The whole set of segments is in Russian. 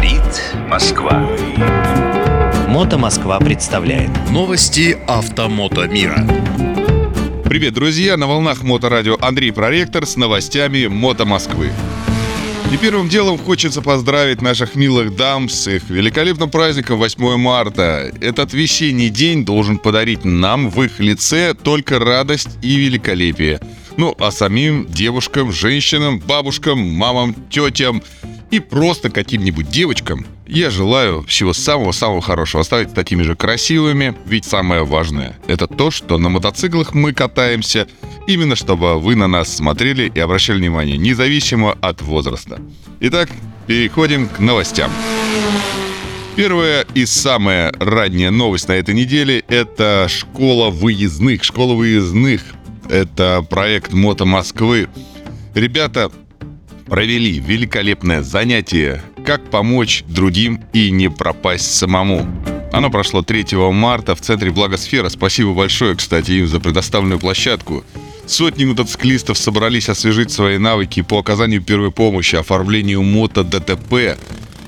Говорит Москва. Мото Москва представляет Новости автомото мира. Привет, друзья! На волнах Моторадио Андрей Проректор с новостями Мото Москвы. И первым делом хочется поздравить наших милых дам с их великолепным праздником 8 марта. Этот весенний день должен подарить нам в их лице только радость и великолепие. Ну, а самим девушкам, женщинам, бабушкам, мамам, тетям и просто каким-нибудь девочкам я желаю всего самого-самого хорошего. Оставить такими же красивыми, ведь самое важное — это то, что на мотоциклах мы катаемся именно чтобы вы на нас смотрели и обращали внимание, независимо от возраста. Итак, переходим к новостям. Первая и самая ранняя новость на этой неделе – это школа выездных. Школа выездных – это проект Мото Москвы. Ребята провели великолепное занятие «Как помочь другим и не пропасть самому». Оно прошло 3 марта в Центре Благосфера. Спасибо большое, кстати, им за предоставленную площадку. Сотни мотоциклистов собрались освежить свои навыки по оказанию первой помощи, оформлению мото-ДТП,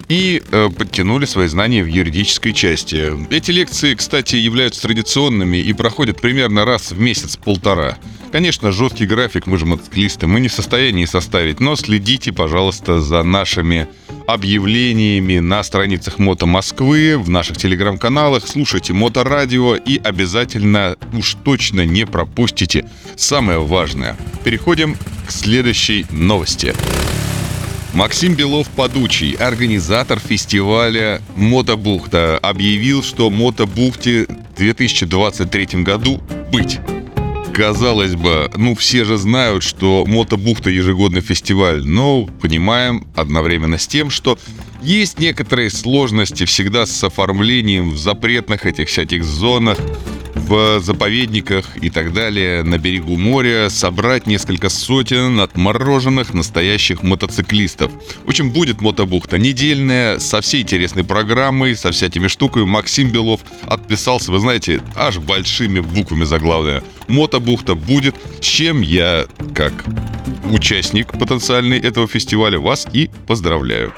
и э, подтянули свои знания в юридической части. Эти лекции, кстати, являются традиционными и проходят примерно раз в месяц-полтора. Конечно, жесткий график, мы же мотоциклисты, мы не в состоянии составить, но следите, пожалуйста, за нашими объявлениями на страницах Мото Москвы, в наших телеграм-каналах, слушайте Моторадио и обязательно уж точно не пропустите самое важное. Переходим к следующей новости. Максим Белов-Падучий, организатор фестиваля «Мотобухта», объявил, что «Мотобухте» в 2023 году быть. Казалось бы, ну все же знают, что Мотобухта ежегодный фестиваль, но понимаем одновременно с тем, что есть некоторые сложности всегда с оформлением в запретных этих всяких зонах, в заповедниках и так далее на берегу моря собрать несколько сотен отмороженных настоящих мотоциклистов. В общем, будет мотобухта недельная, со всей интересной программой, со всякими штуками. Максим Белов отписался, вы знаете, аж большими буквами заглавная. Мотобухта будет, чем я, как участник потенциальный этого фестиваля, вас и поздравляю.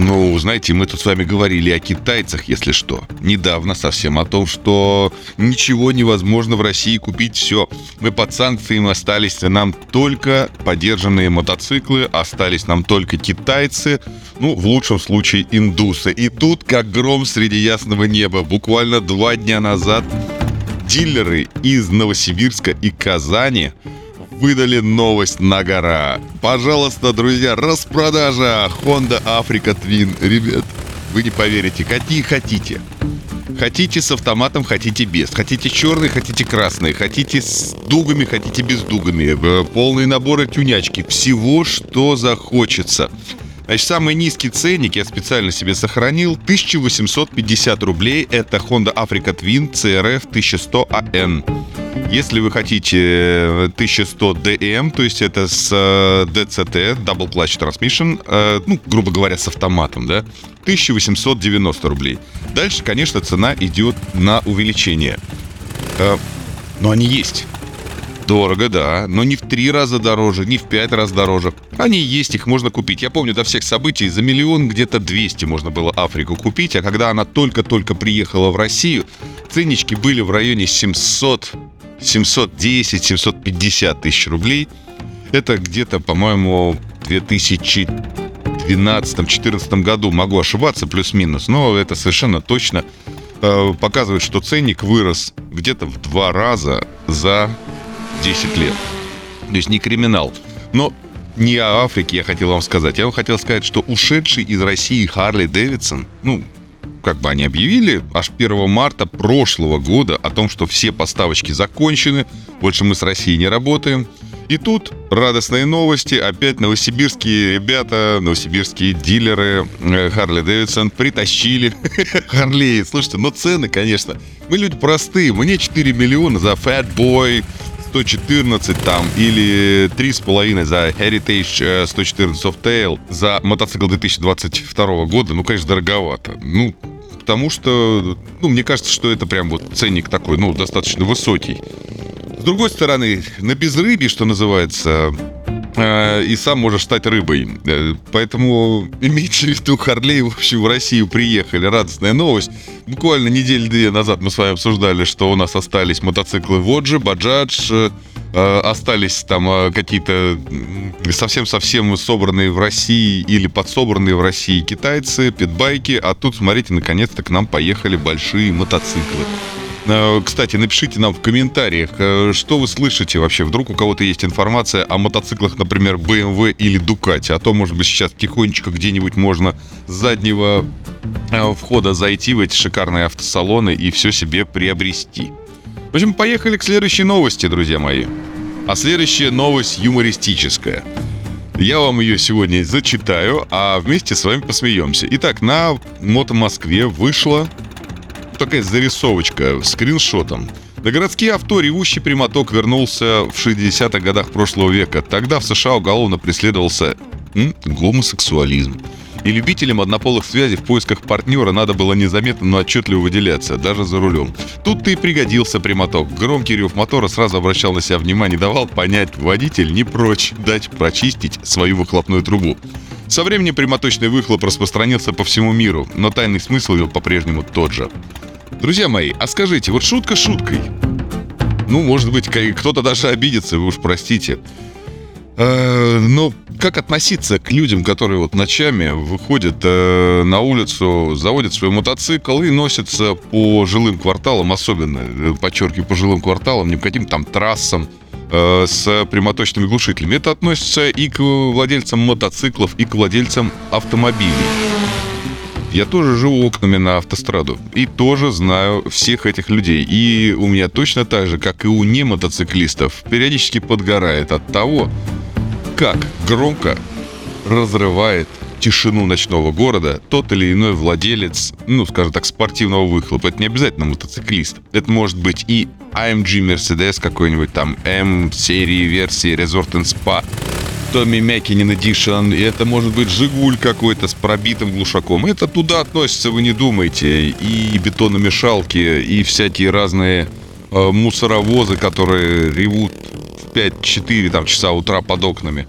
Ну, знаете, мы тут с вами говорили о китайцах, если что. Недавно совсем о том, что ничего невозможно в России купить все. Мы под санкциями остались нам только подержанные мотоциклы, остались нам только китайцы, ну, в лучшем случае индусы. И тут, как гром среди ясного неба, буквально два дня назад дилеры из Новосибирска и Казани выдали новость на гора. Пожалуйста, друзья, распродажа Honda Africa Twin. Ребят, вы не поверите, какие хотите. Хотите с автоматом, хотите без. Хотите черный, хотите красный. Хотите с дугами, хотите без дугами. Э, полные наборы тюнячки. Всего, что захочется. Значит, самый низкий ценник я специально себе сохранил. 1850 рублей. Это Honda Africa Twin CRF 1100 AN. Если вы хотите 1100 DM, то есть это с э, DCT, Double Clutch Transmission, э, ну, грубо говоря, с автоматом, да, 1890 рублей. Дальше, конечно, цена идет на увеличение. Э, но они есть. Дорого, да, но не в три раза дороже, не в пять раз дороже. Они есть, их можно купить. Я помню, до всех событий за миллион где-то 200 можно было Африку купить, а когда она только-только приехала в Россию, ценнички были в районе 700 710-750 тысяч рублей. Это где-то, по-моему, в 2012-2014 году. Могу ошибаться, плюс-минус, но это совершенно точно э, показывает, что ценник вырос где-то в два раза за 10 лет. То есть не криминал. Но не о Африке я хотел вам сказать. Я вам хотел сказать, что ушедший из России Харли Дэвидсон, ну, как бы они объявили аж 1 марта прошлого года о том, что все поставочки закончены, больше мы с Россией не работаем. И тут радостные новости. Опять новосибирские ребята, новосибирские дилеры Харли Дэвидсон притащили Харлей. Слушайте, но цены, конечно. Мы люди простые. Мне 4 миллиона за Fat Boy 114 там или 3,5 за Heritage 114 Softail за мотоцикл 2022 года, ну, конечно, дороговато. Ну, потому что, ну, мне кажется, что это прям вот ценник такой, ну, достаточно высокий. С другой стороны, на безрыбье, что называется, и сам можешь стать рыбой. Э, Поэтому имейте в виду, Харлей, в общем, в Россию приехали. Радостная новость. Буквально недели-две назад мы с вами обсуждали, что у нас остались мотоциклы Воджи, Баджадж, э, э, остались там э, какие-то совсем-совсем собранные в России или подсобранные в России китайцы, питбайки, а тут, смотрите, наконец-то к нам поехали большие мотоциклы. Э, Кстати, напишите нам в комментариях, э, что вы слышите вообще. Вдруг у кого-то есть информация о мотоциклах, например, BMW или Ducati. А то, может быть, сейчас тихонечко где-нибудь можно с заднего э, входа зайти в эти шикарные автосалоны и все себе приобрести. В общем, поехали к следующей новости, друзья мои. А следующая новость юмористическая. Я вам ее сегодня зачитаю, а вместе с вами посмеемся. Итак, на Мото Москве вышла такая зарисовочка с скриншотом. На городские авто ревущий прямоток вернулся в 60-х годах прошлого века. Тогда в США уголовно преследовался м, гомосексуализм. И любителям однополых связей в поисках партнера надо было незаметно, но отчетливо выделяться, даже за рулем. Тут-то и пригодился прямоток. Громкий рев мотора сразу обращал на себя внимание, давал понять, водитель не прочь дать прочистить свою выхлопную трубу. Со временем прямоточный выхлоп распространился по всему миру, но тайный смысл его по-прежнему тот же. Друзья мои, а скажите, вот шутка шуткой. Ну, может быть, кто-то даже обидится, вы уж простите. Э, Но как относиться к людям, которые вот ночами выходят э, на улицу, заводят свой мотоцикл и носятся по жилым кварталам, особенно, э, подчеркиваю, по жилым кварталам, не по каким-то там трассам, с прямоточными глушителями. Это относится и к владельцам мотоциклов, и к владельцам автомобилей. Я тоже живу окнами на автостраду и тоже знаю всех этих людей. И у меня точно так же, как и у немотоциклистов, периодически подгорает от того, как громко разрывает тишину ночного города тот или иной владелец, ну, скажем так, спортивного выхлопа. Это не обязательно мотоциклист. Это может быть и AMG Mercedes какой-нибудь там, M-серии, версии Resort and Spa, Томми Mäkinen Edition, и это может быть Жигуль какой-то с пробитым глушаком. Это туда относится, вы не думайте. И бетономешалки, и всякие разные э, мусоровозы, которые ревут в 5-4 там, часа утра под окнами.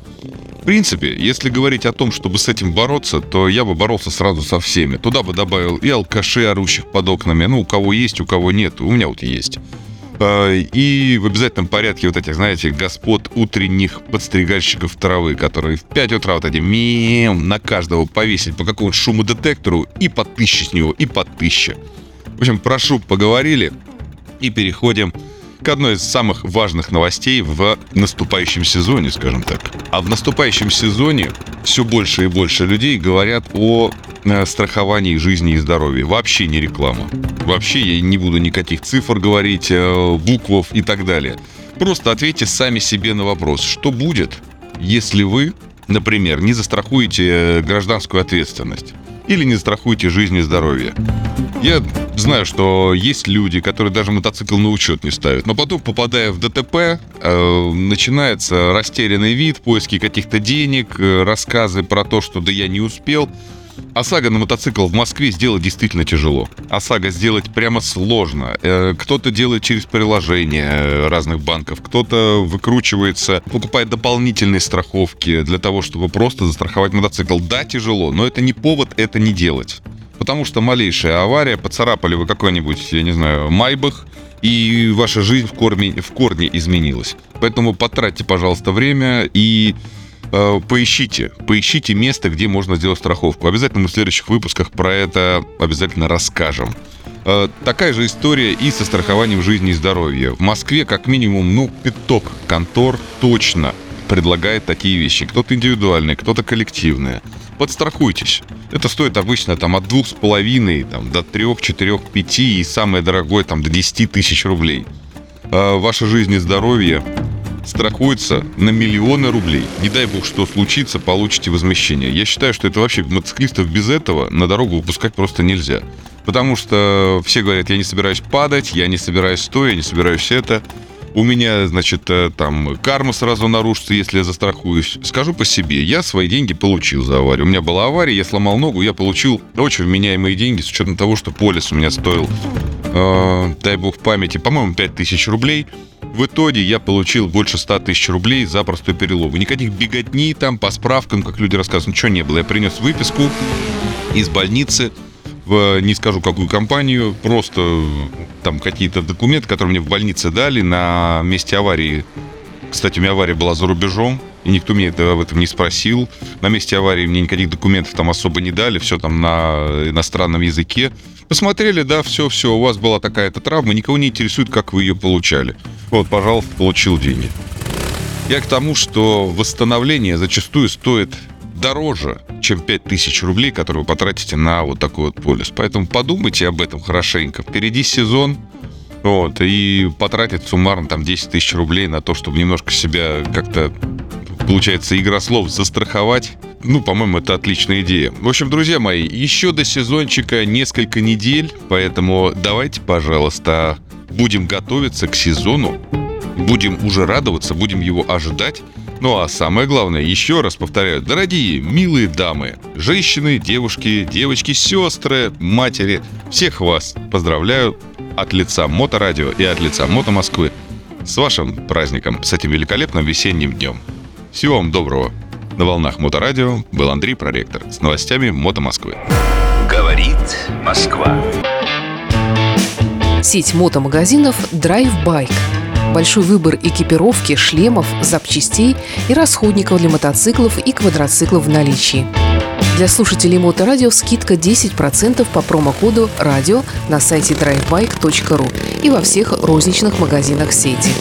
В принципе, если говорить о том, чтобы с этим бороться, то я бы боролся сразу со всеми. Туда бы добавил и алкашей, орущих под окнами. Ну, у кого есть, у кого нет. У меня вот есть. А, И в обязательном порядке вот этих, знаете, господ утренних подстригальщиков травы, которые в 5 утра вот эти мем на каждого повесить по какому-то шумодетектору и по тысяче с него, и по тысяче. В общем, прошу, поговорили и переходим к одной из самых важных новостей в наступающем сезоне, скажем так. А в наступающем сезоне все больше и больше людей говорят о э, страховании жизни и здоровья. Вообще не реклама. Вообще я не буду никаких цифр говорить, э, буквов и так далее. Просто ответьте сами себе на вопрос, что будет, если вы, например, не застрахуете э, гражданскую ответственность или не застрахуете жизнь и здоровье. Я знаю, что есть люди, которые даже мотоцикл на учет не ставят, но потом, попадая в ДТП, э, начинается растерянный вид, поиски каких-то денег, э, рассказы про то, что да я не успел. ОСАГО на мотоцикл в Москве сделать действительно тяжело. ОСАГО сделать прямо сложно. Э, Кто-то делает через приложения э, разных банков, кто-то выкручивается, покупает дополнительные страховки для того, чтобы просто застраховать мотоцикл. Да, тяжело, но это не повод это не делать. Потому что малейшая авария, поцарапали вы какой-нибудь, я не знаю, майбах, и ваша жизнь в корне, в корне изменилась. Поэтому потратьте, пожалуйста, время и поищите, поищите место, где можно сделать страховку. Обязательно мы в следующих выпусках про это обязательно расскажем. Э, такая же история и со страхованием жизни и здоровья. В Москве как минимум, ну, пяток контор точно предлагает такие вещи. Кто-то индивидуальные, кто-то коллективные. Подстрахуйтесь. Это стоит обычно там от двух с половиной там, до трех, четырех, пяти и самое дорогое там до 10 тысяч рублей. А ваша жизнь и здоровье страхуется на миллионы рублей. Не дай бог, что случится, получите возмещение. Я считаю, что это вообще мотоциклистов без этого на дорогу выпускать просто нельзя. Потому что все говорят, я не собираюсь падать, я не собираюсь стоя, я не собираюсь это. У меня, значит, э, там карма сразу нарушится, если я застрахуюсь. Скажу по себе, я свои деньги получил за аварию. У меня была авария, я сломал ногу, я получил очень вменяемые деньги, с учетом того, что полис у меня стоил э, дай бог памяти, по-моему, 5000 рублей. В итоге я получил больше 100 тысяч рублей за простой перелом. Никаких беготни там по справкам, как люди рассказывают, ничего не было. Я принес выписку из больницы в не скажу какую компанию, просто там какие-то документы, которые мне в больнице дали на месте аварии. Кстати, у меня авария была за рубежом, и никто меня об этом не спросил. На месте аварии мне никаких документов там особо не дали, все там на иностранном языке. Посмотрели, да, все, все, у вас была такая-то травма, никого не интересует, как вы ее получали. Вот, пожалуйста, получил деньги. Я к тому, что восстановление зачастую стоит дороже, чем 5000 рублей, которые вы потратите на вот такой вот полис. Поэтому подумайте об этом хорошенько. Впереди сезон, вот, и потратить суммарно там 10 тысяч рублей на то, чтобы немножко себя как-то, получается, игра слов застраховать. Ну, по-моему, это отличная идея. В общем, друзья мои, еще до сезончика несколько недель, поэтому давайте, пожалуйста, будем готовиться к сезону, будем уже радоваться, будем его ожидать. Ну а самое главное, еще раз повторяю, дорогие, милые дамы, женщины, девушки, девочки, сестры, матери, всех вас поздравляю от лица Моторадио и от лица Мото Москвы с вашим праздником, с этим великолепным весенним днем. Всего вам доброго. На волнах Моторадио был Андрей Проректор с новостями Мото Москвы. Говорит Москва. Сеть мотомагазинов Drive Bike. Большой выбор экипировки, шлемов, запчастей и расходников для мотоциклов и квадроциклов в наличии. Для слушателей Моторадио скидка 10% по промокоду «Радио» на сайте drivebike.ru и во всех розничных магазинах сети.